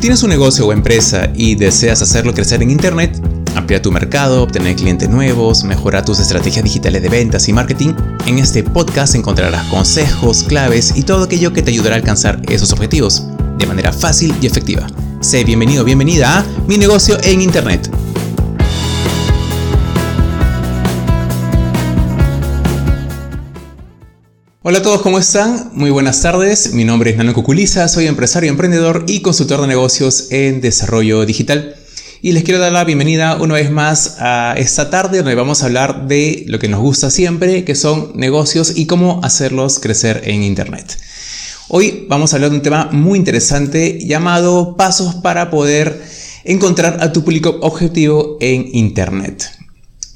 Si tienes un negocio o empresa y deseas hacerlo crecer en Internet, ampliar tu mercado, obtener clientes nuevos, mejorar tus estrategias digitales de ventas y marketing, en este podcast encontrarás consejos, claves y todo aquello que te ayudará a alcanzar esos objetivos de manera fácil y efectiva. Sé bienvenido, bienvenida a Mi negocio en Internet. Hola a todos, ¿cómo están? Muy buenas tardes. Mi nombre es Nano Cuculiza, soy empresario, emprendedor y consultor de negocios en desarrollo digital. Y les quiero dar la bienvenida una vez más a esta tarde donde vamos a hablar de lo que nos gusta siempre, que son negocios y cómo hacerlos crecer en Internet. Hoy vamos a hablar de un tema muy interesante llamado pasos para poder encontrar a tu público objetivo en Internet.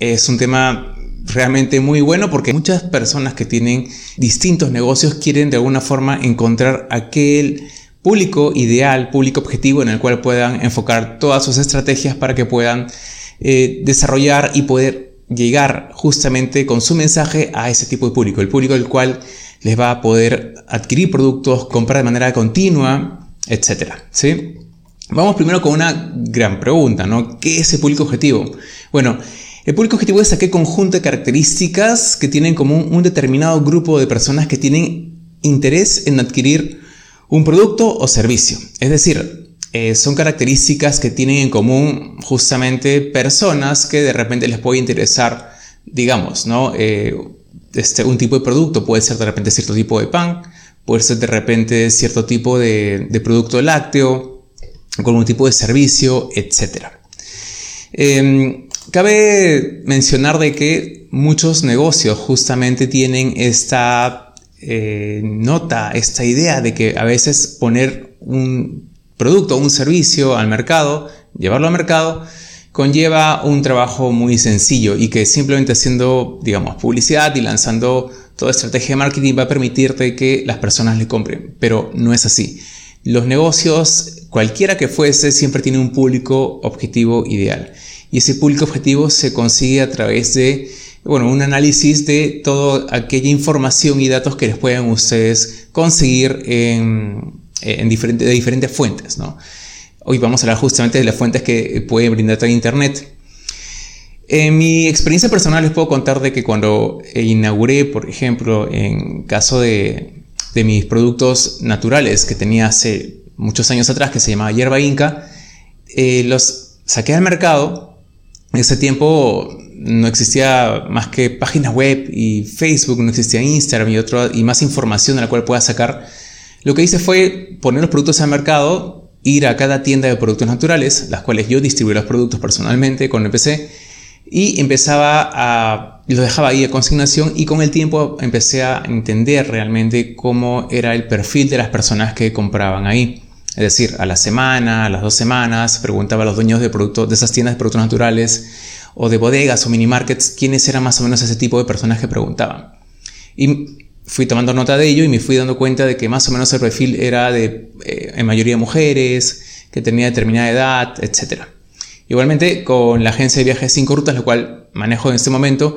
Es un tema realmente muy bueno porque muchas personas que tienen distintos negocios quieren de alguna forma encontrar aquel público ideal, público objetivo en el cual puedan enfocar todas sus estrategias para que puedan eh, desarrollar y poder llegar justamente con su mensaje a ese tipo de público, el público el cual les va a poder adquirir productos, comprar de manera continua, etc. ¿sí? Vamos primero con una gran pregunta, ¿no? ¿Qué es el público objetivo? Bueno, el público objetivo es aquel conjunto de características que tienen como un, determinado grupo de personas que tienen interés en adquirir un producto o servicio. Es decir, eh, son características que tienen en común justamente personas que de repente les puede interesar, digamos, ¿no? Eh, este, un tipo de producto, puede ser de repente cierto tipo de pan, puede ser de repente cierto tipo de, producto lácteo, un tipo de servicio, etc. Cabe mencionar de que muchos negocios justamente tienen esta eh, nota, esta idea de que a veces poner un producto un servicio al mercado, llevarlo al mercado, conlleva un trabajo muy sencillo y que simplemente haciendo, digamos, publicidad y lanzando toda estrategia de marketing va a permitirte que las personas le compren, pero no es así. Los negocios, cualquiera que fuese, siempre tiene un público objetivo ideal y ese público objetivo se consigue a través de bueno, un análisis de toda aquella información y datos que les puedan ustedes conseguir en, de diferentes fuentes. ¿no? Hoy vamos a hablar justamente de las fuentes que pueden brindarte Internet. En mi experiencia personal les puedo contar de que cuando inauguré, por ejemplo, en caso de, de mis productos naturales que tenía hace muchos años atrás, que se llamaba Hierba Inca, eh, los saqué al mercado ese tiempo no existía más que páginas web y Facebook, no existía Instagram y, otro, y más información de la cual pueda sacar. Lo que hice fue poner los productos al mercado, ir a cada tienda de productos naturales, las cuales yo distribuía los productos personalmente con el PC, y empezaba a, los dejaba ahí a consignación y con el tiempo empecé a entender realmente cómo era el perfil de las personas que compraban ahí. Es decir, a la semana, a las dos semanas, preguntaba a los dueños de, productos, de esas tiendas de productos naturales o de bodegas o mini markets quiénes eran más o menos ese tipo de personas que preguntaban. Y fui tomando nota de ello y me fui dando cuenta de que más o menos el perfil era de eh, en mayoría mujeres, que tenía determinada edad, etc. Igualmente con la agencia de viajes 5 rutas, lo cual manejo en este momento,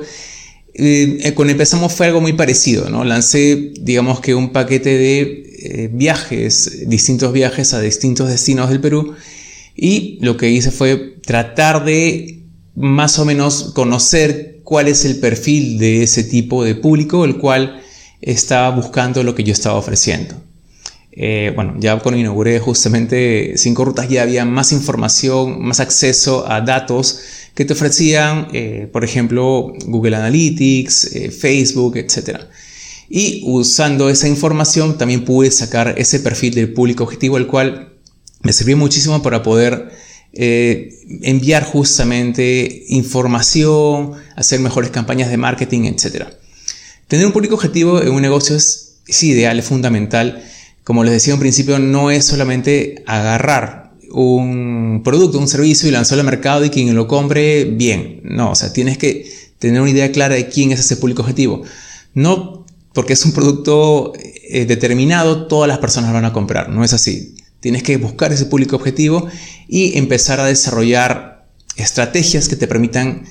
eh, con empezamos fue algo muy parecido, ¿no? Lancé, digamos que un paquete de eh, viajes, distintos viajes a distintos destinos del Perú y lo que hice fue tratar de más o menos conocer cuál es el perfil de ese tipo de público, el cual estaba buscando lo que yo estaba ofreciendo. Eh, bueno, ya cuando inauguré justamente cinco rutas ya había más información, más acceso a datos que te ofrecían, eh, por ejemplo, Google Analytics, Facebook, etc. Y usando esa información también pude sacar ese perfil del público objetivo, el cual me sirvió muchísimo para poder eh, enviar justamente información, hacer mejores campañas de marketing, etc. Tener un público objetivo en un negocio es, ideal, es fundamental. Como les decía en principio, no es solamente agarrar un producto, un servicio y lanzarlo al mercado y quien lo compre, bien. No, o sea, tienes que tener una idea clara de quién es ese público objetivo. No porque es un producto eh, determinado, todas las personas lo van a comprar. No es así. Tienes que buscar ese público objetivo y empezar a desarrollar estrategias que te permitan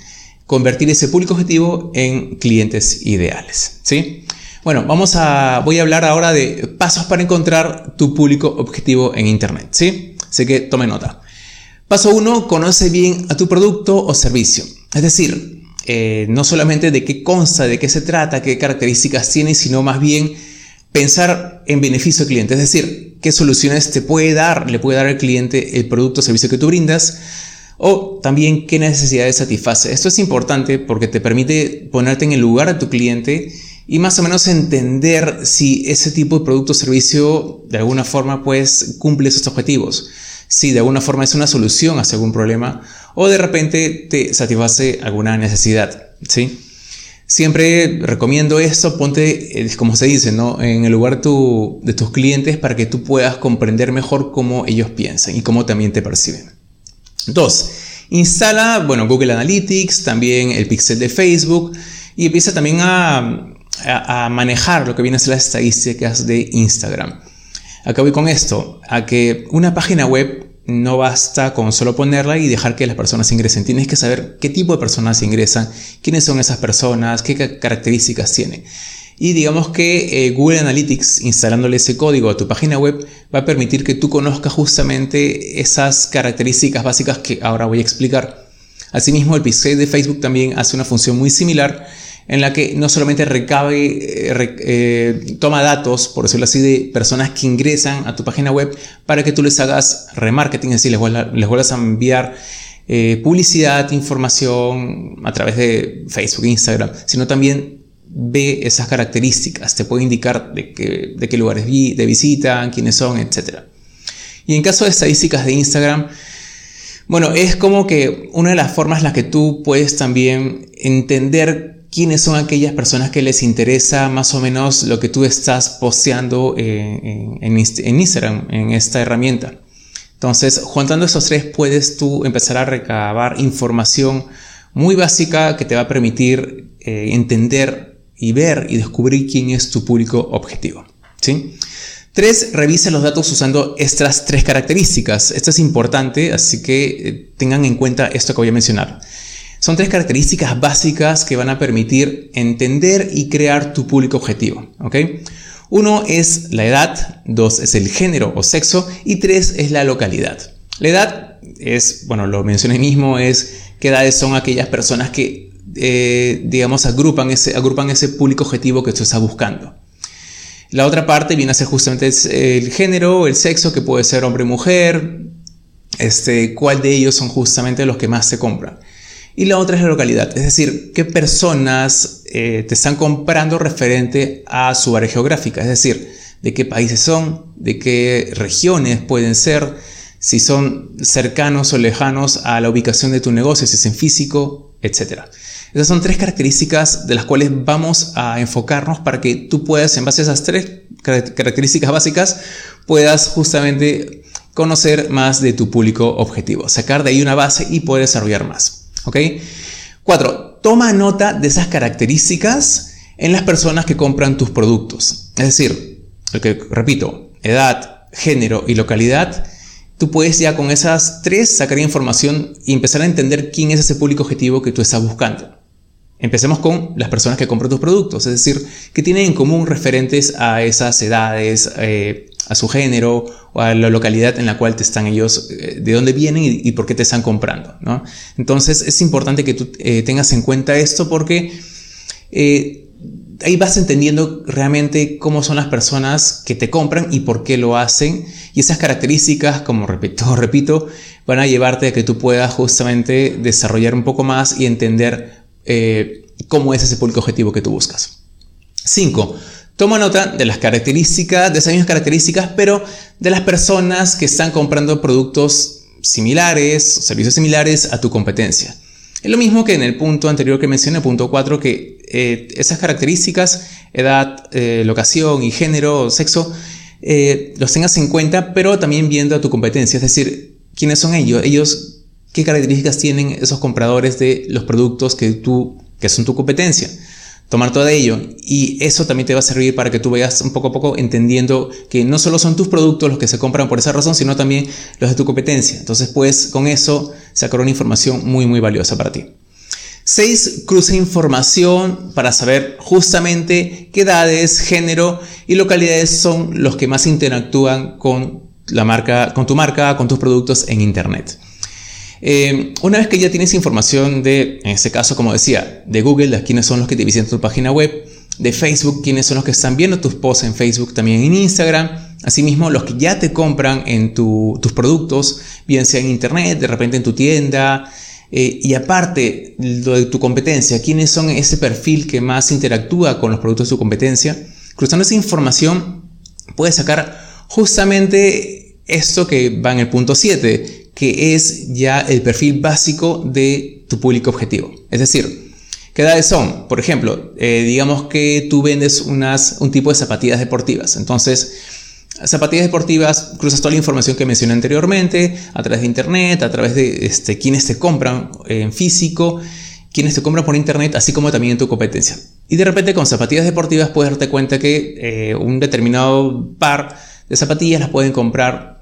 convertir ese público objetivo en clientes ideales. ¿sí? Bueno, vamos a, voy a hablar ahora de pasos para encontrar tu público objetivo en Internet. ¿sí? Así que tome nota. Paso 1. Conoce bien a tu producto o servicio. Es decir, eh, no solamente de qué consta, de qué se trata, qué características tiene, sino más bien pensar en beneficio del cliente. Es decir, qué soluciones te puede dar, le puede dar al cliente el producto o servicio que tú brindas o también qué necesidades satisface. Esto es importante porque te permite ponerte en el lugar de tu cliente y más o menos entender si ese tipo de producto o servicio de alguna forma pues cumple esos objetivos. Si de alguna forma es una solución a algún problema o de repente te satisface alguna necesidad, ¿sí? Siempre recomiendo esto, ponte, eh, como se dice, ¿no? en el lugar de tus clientes para que tú puedas comprender mejor cómo ellos piensan y cómo también te perciben. Dos, instala, bueno, Google Analytics, también el pixel de Facebook y empieza también a, manejar lo que viene a ser las estadísticas de Instagram. Acá voy con esto, a que una página web no basta con solo ponerla y dejar que las personas ingresen. Tienes que saber qué tipo de personas ingresan, quiénes son esas personas, qué características tienen. Y digamos que eh, Google Analytics, instalándole ese código a tu página web, va a permitir que tú conozcas justamente esas características básicas que ahora voy a explicar. Asimismo, el Pixel de Facebook también hace una función muy similar en la que no solamente recabe, eh, eh, toma datos, por decirlo así, de personas que ingresan a tu página web para que tú les hagas remarketing, es decir, les, vuelvas, a enviar publicidad, información a través de Facebook, Instagram, sino también ve esas características, te puede indicar de, qué lugares de visitan, quiénes son, etc. Y en caso de estadísticas de Instagram, bueno, es como que una de las formas en las que tú puedes también entender quiénes son aquellas personas que les interesa más o menos lo que tú estás posteando en, en Instagram, en esta herramienta. Entonces, juntando esos tres, puedes tú empezar a recabar información muy básica que te va a permitir eh, entender y ver y descubrir quién es tu público objetivo. ¿sí? Tres, revisa los datos usando estas tres características. Esto es importante, así que eh, tengan en cuenta esto que voy a mencionar. Son tres características básicas que van a permitir entender y crear tu público objetivo. Uno es la edad, dos es el género o sexo y tres es la localidad. La edad es, bueno, lo mencioné mismo, es qué edades son aquellas personas que eh, digamos, agrupan ese, agrupan ese público objetivo que tú estás buscando. La otra parte viene a ser justamente el género, el sexo, que puede ser hombre o mujer, este, cuál de ellos son justamente los que más se compran. Y la otra es la localidad, es decir, qué personas eh, te están comprando referente a su área geográfica, es decir, de qué países son, de qué regiones pueden ser, si son cercanos o lejanos a la ubicación de tu negocio, si es en físico, etc. Esas son tres características de las cuales vamos a enfocarnos para que tú puedas, en base a esas tres características básicas, puedas justamente conocer más de tu público objetivo, sacar de ahí una base y poder desarrollar más. ¿Ok? Cuatro, toma nota de esas características en las personas que compran tus productos. Es decir, que repito, edad, género y localidad tú puedes ya con esas tres sacar información y empezar a entender quién es ese público objetivo que tú estás buscando. Empecemos con las personas que compran tus productos, es decir, que tienen en común referentes a esas edades, eh, a su género o a la localidad en la cual te están ellos, eh, de dónde vienen y, por qué te están comprando. ¿no? Entonces es importante que tú eh, tengas en cuenta esto porque ahí vas entendiendo realmente cómo son las personas que te compran y por qué lo hacen. Y esas características, como repito, repito, van a llevarte a que tú puedas justamente desarrollar un poco más y entender eh, cómo es ese público objetivo que tú buscas. 5. Toma nota de las características, de esas mismas características, pero de las personas que están comprando productos similares, servicios similares a tu competencia. Es lo mismo que en el punto anterior que mencioné, punto 4, que eh, esas características, edad, eh, locación y género, sexo, los tengas en cuenta, pero también viendo a tu competencia, es decir, quiénes son ellos, ellos qué características tienen esos compradores de los productos que tú, que son tu competencia. Tomar todo ello y eso también te va a servir para que tú vayas un poco a poco entendiendo que no solo son tus productos los que se compran por esa razón, sino también los de tu competencia. Entonces puedes con eso sacar una información muy muy valiosa para ti. 6. Cruza información para saber justamente qué edades, género y localidades son los que más interactúan con la marca, con tu marca, con tus productos en Internet. Eh, una vez que ya tienes información de, en este caso, como decía, de Google, quiénes son los que te visitan tu página web, de Facebook, quiénes son los que están viendo tus posts en Facebook, también en Instagram, asimismo los que ya te compran en tus productos, bien sea en Internet, de repente en tu tienda, eh, y aparte lo de tu competencia, quiénes son ese perfil que más interactúa con los productos de tu competencia, cruzando esa información puedes sacar justamente esto que va en el punto 7, que es ya el perfil básico de tu público objetivo. Es decir, ¿qué edades son? Por ejemplo, eh, digamos que tú vendes un tipo de zapatillas deportivas. Entonces, zapatillas deportivas, cruzas toda la información que mencioné anteriormente, a través de internet, a través de este, quienes te compran en físico, quienes te compran por internet, así como también en tu competencia. Y de repente con zapatillas deportivas puedes darte cuenta que eh, un determinado par de zapatillas las pueden comprar,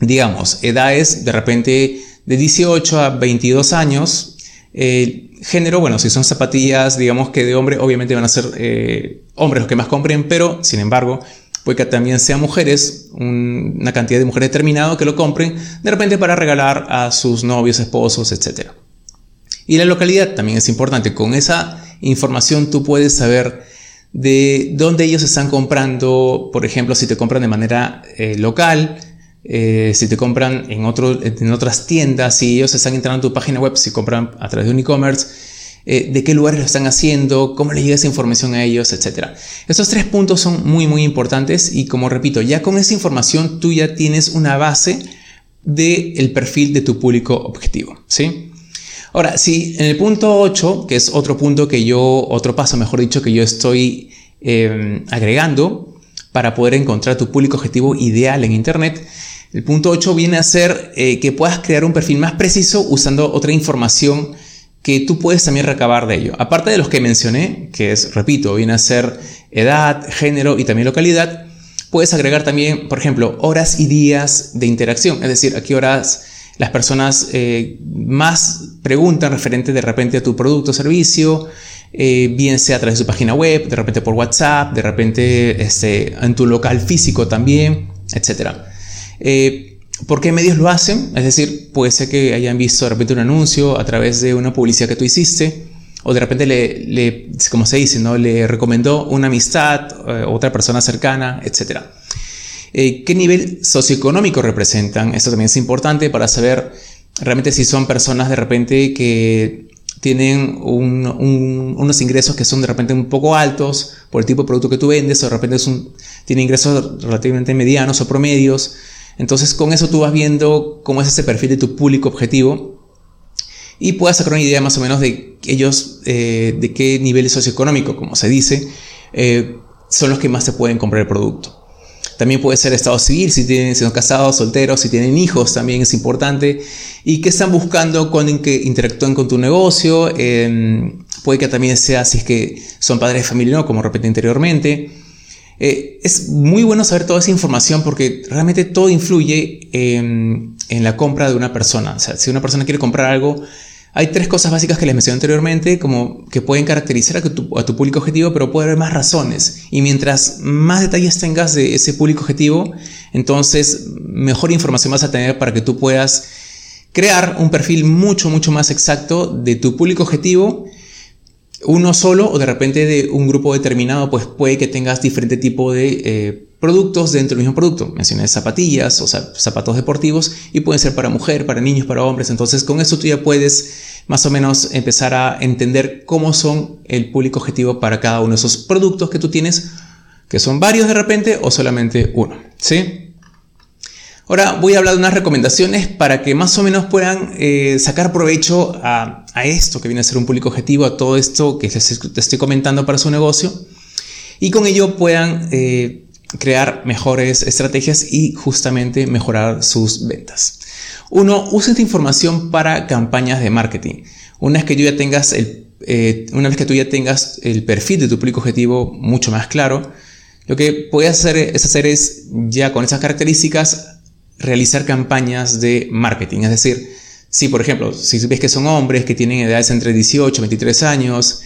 digamos, edades de repente de 18 a 22 años. Eh, género, bueno, si son zapatillas, digamos que de hombre, obviamente van a ser eh, hombres los que más compren, pero sin embargo, puede que también sean mujeres, una cantidad de mujeres determinado que lo compren, de repente para regalar a sus novios, esposos, etc. Y la localidad también es importante. Con esa información tú puedes saber de dónde ellos están comprando, por ejemplo, si te compran de manera eh, local, eh, si te compran en, otras tiendas, si ellos están entrando a tu página web, si compran a través de un e-commerce, eh, de qué lugares lo están haciendo, cómo le llega esa información a ellos, etc. Estos tres puntos son muy, muy importantes y como repito, ya con esa información tú ya tienes una base del perfil de tu público objetivo, ¿sí? Ahora, si en el punto 8, que es otro punto que yo, otro paso, mejor dicho, que yo estoy em, agregando para poder encontrar tu público objetivo ideal en Internet, el punto 8 viene a ser eh, que puedas crear un perfil más preciso usando otra información que tú puedes también recabar de ello. Aparte de los que mencioné, que es, repito, viene a ser edad, género y también localidad, puedes agregar también, por ejemplo, horas y días de interacción, es decir, a qué horas las personas eh, más preguntan referente de repente a tu producto o servicio, eh, bien sea a través de su página web, de repente por WhatsApp, de repente este, en tu local físico también, etc. Eh, ¿Por qué medios lo hacen? Es decir, puede ser que hayan visto de repente un anuncio a través de una publicidad que tú hiciste, o de repente le, como se dice, ¿no? le recomendó una amistad, otra persona cercana, etc. Eh, ¿Qué nivel socioeconómico representan? Esto también es importante para saber realmente si son personas de repente que tienen unos ingresos que son de repente un poco altos por el tipo de producto que tú vendes, o de repente tienen ingresos relativamente medianos o promedios. Entonces con eso tú vas viendo cómo es ese perfil de tu público objetivo y puedes sacar una idea más o menos de ellos, eh, de qué nivel socioeconómico, como se dice, eh, son los que más se pueden comprar el producto. También puede ser estado civil, si tienen, si son casados, solteros, si tienen hijos, también es importante. Y qué están buscando cuando que interactúan con tu negocio. Em, puede que también sea si es que son padres de familia, ¿no? como repetí anteriormente. Eh, es muy bueno saber toda esa información porque realmente todo influye en, en la compra de una persona. O sea, si una persona quiere comprar algo, hay tres cosas básicas que les mencioné anteriormente, como que pueden caracterizar a tu, público objetivo, pero puede haber más razones. Y mientras más detalles tengas de ese público objetivo, entonces mejor información vas a tener para que tú puedas crear un perfil mucho, mucho más exacto de tu público objetivo. Uno solo o de repente de un grupo determinado, pues puede que tengas diferente tipo de eh, productos dentro del mismo producto. Mencioné zapatillas o zapatos deportivos y pueden ser para mujer, para niños, para hombres. Entonces con eso tú ya puedes más o menos empezar a entender cómo son el público objetivo para cada uno de esos productos que tú tienes, que son varios de repente o solamente uno. ¿Sí? Ahora voy a hablar de unas recomendaciones para que más o menos puedan eh, sacar provecho a, esto que viene a ser un público objetivo, a todo esto que te estoy comentando para su negocio y con ello puedan eh, crear mejores estrategias y justamente mejorar sus ventas. Uno, usa esta información para campañas de marketing. Una vez que tú ya tengas el, eh, una vez que tú ya tengas el perfil de tu público objetivo mucho más claro, lo que puedes hacer es hacer es ya con esas características realizar campañas de marketing. Es decir, si por ejemplo, si ves que son hombres que tienen edades entre 18 y 23 años,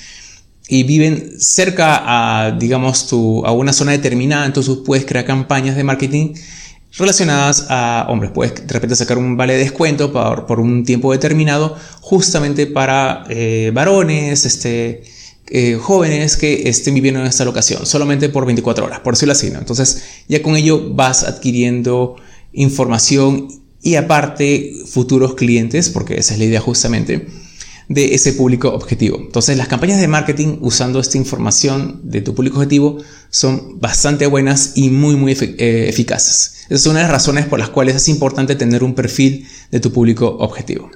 y viven cerca a, digamos, a una zona determinada, entonces puedes crear campañas de marketing relacionadas a hombres. Puedes de repente sacar un vale de descuento por, un tiempo determinado justamente para eh, varones, este, eh, jóvenes que estén viviendo en esta locación, solamente por 24 horas, por decirlo así. ¿no? Entonces ya con ello vas adquiriendo información y aparte futuros clientes, porque esa es la idea justamente de ese público objetivo. Entonces las campañas de marketing usando esta información de tu público objetivo son bastante buenas y muy muy eh, eficaces. Esa es una de las razones por las cuales es importante tener un perfil de tu público objetivo.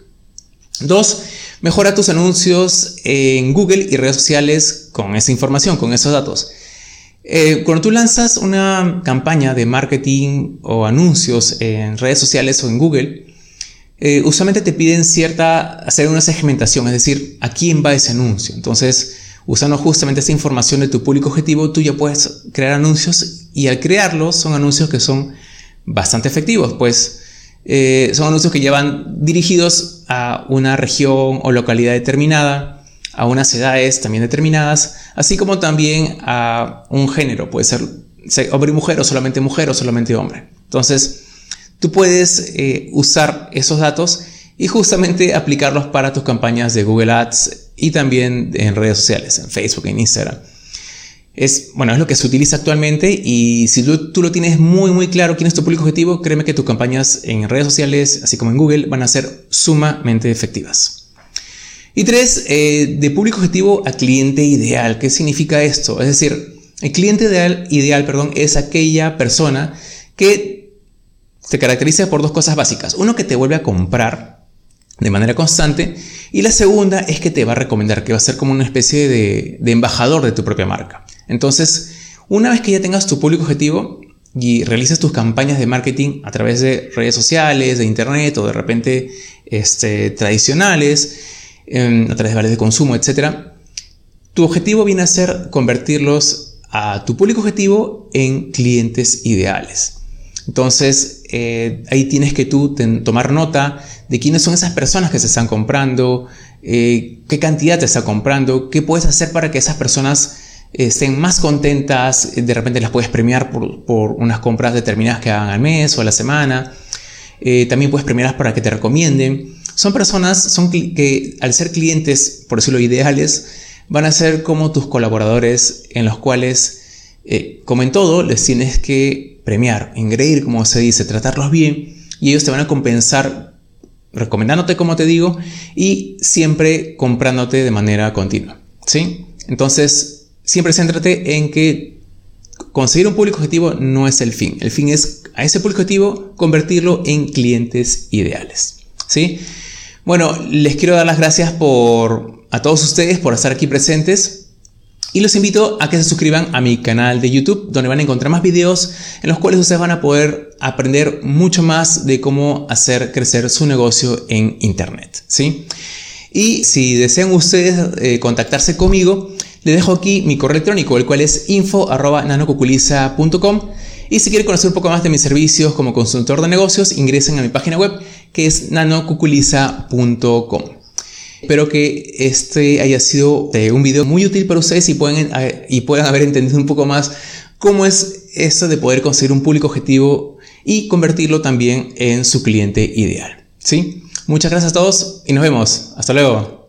Dos, mejora tus anuncios en Google y redes sociales con esa información, con esos datos. Eh, cuando tú lanzas una campaña de marketing o anuncios en redes sociales o en Google, eh, usualmente te piden cierta, hacer una segmentación, es decir, a quién va ese anuncio. Entonces, usando justamente esta información de tu público objetivo, tú ya puedes crear anuncios y al crearlos son anuncios que son bastante efectivos, pues eh, son anuncios que llevan dirigidos a una región o localidad determinada, a unas edades también determinadas, así como también a un género, puede ser hombre y mujer o solamente mujer o solamente hombre. Entonces, tú puedes eh, usar esos datos y justamente aplicarlos para tus campañas de Google Ads y también en redes sociales, en Facebook, en Instagram. Es, bueno, es lo que se utiliza actualmente y si tú, lo tienes muy muy claro quién es tu público objetivo, créeme que tus campañas en redes sociales, así como en Google, van a ser sumamente efectivas. Y tres, eh, de público objetivo a cliente ideal. ¿Qué significa esto? Es decir, el cliente ideal, ideal perdón, es aquella persona que se caracteriza por dos cosas básicas. Uno, que te vuelve a comprar de manera constante. Y la segunda es que te va a recomendar, que va a ser como una especie de, embajador de tu propia marca. Entonces, una vez que ya tengas tu público objetivo y realices tus campañas de marketing a través de redes sociales, de internet o de repente este, tradicionales, em, a través de vales de consumo, etc., tu objetivo viene a ser convertirlos a tu público objetivo en clientes ideales. Entonces, eh, ahí tienes que tú tomar nota de quiénes son esas personas que se están comprando, eh, qué cantidad te está comprando, qué puedes hacer para que esas personas eh, estén más contentas, de repente las puedes premiar por, unas compras determinadas que hagan al mes o a la semana, también puedes premiarlas para que te recomienden. Son personas son que al ser clientes, por decirlo ideales, van a ser como tus colaboradores en los cuales, como en todo, les tienes que premiar, engreír, como se dice, tratarlos bien y ellos te van a compensar recomendándote, como te digo, y siempre comprándote de manera continua. ¿sí? Entonces, siempre céntrate en que conseguir un público objetivo no es el fin. El fin es a ese público objetivo convertirlo en clientes ideales. ¿sí? Bueno, les quiero dar las gracias por, a todos ustedes por estar aquí presentes. Y los invito a que se suscriban a mi canal de YouTube, donde van a encontrar más videos en los cuales ustedes van a poder aprender mucho más de cómo hacer crecer su negocio en Internet. ¿sí? Y si desean ustedes eh, contactarse conmigo, les dejo aquí mi correo electrónico, el cual es info.nanocuculiza.com. Y si quieren conocer un poco más de mis servicios como consultor de negocios, ingresen a mi página web que es nanocuculiza.com. Espero que este haya sido eh, un video muy útil para ustedes y, pueden, eh, y puedan haber entendido un poco más cómo es esto de poder conseguir un público objetivo y convertirlo también en su cliente ideal. ¿sí? Muchas gracias a todos y nos vemos. Hasta luego.